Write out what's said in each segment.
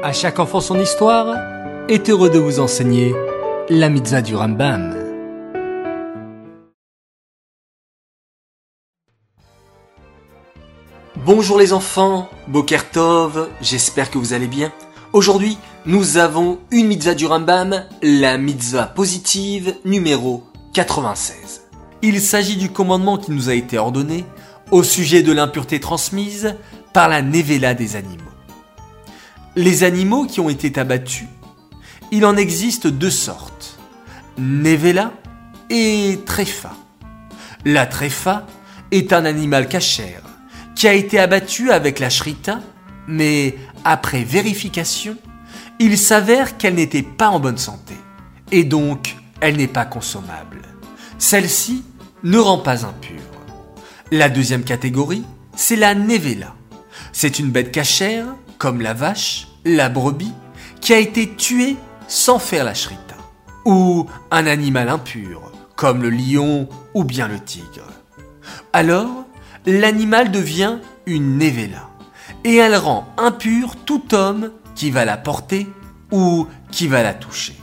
À chaque enfant son histoire est heureux de vous enseigner la mitzvah du Rambam. Bonjour les enfants, Bokertov, j'espère que vous allez bien. Aujourd'hui, nous avons une mitzvah du Rambam, la mitzvah positive numéro 96. Il s'agit du commandement qui nous a été ordonné au sujet de l'impureté transmise par la nevela des animaux. Les animaux qui ont été abattus, il en existe deux sortes, nevela et tréfa. La tréfa est un animal cachère qui a été abattu avec la shrita, mais après vérification, il s'avère qu'elle n'était pas en bonne santé, et donc elle n'est pas consommable. Celle-ci ne rend pas impure. La deuxième catégorie, c'est la nevela. C'est une bête cachère, comme la vache, la brebis, qui a été tuée sans faire la shrita. Ou un animal impur, comme le lion ou bien le tigre. Alors, l'animal devient une nevela. Et elle rend impur tout homme qui va la porter ou qui va la toucher.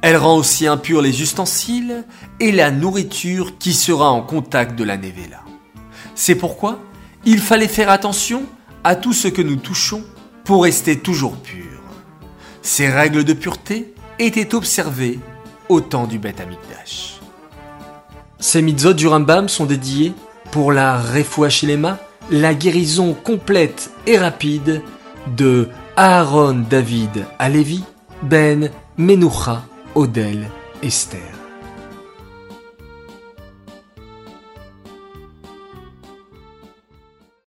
Elle rend aussi impur les ustensiles et la nourriture qui sera en contact de la nevela. C'est pourquoi il fallait faire attention à tout ce que nous touchons pour rester toujours pur. Ces règles de pureté étaient observées au temps du Beth Amikdash. Ces mitzvot du Rambam sont dédiés pour la Refuachilema, la guérison complète et rapide de Aaron David Alevi, Ben Menucha Odel Esther.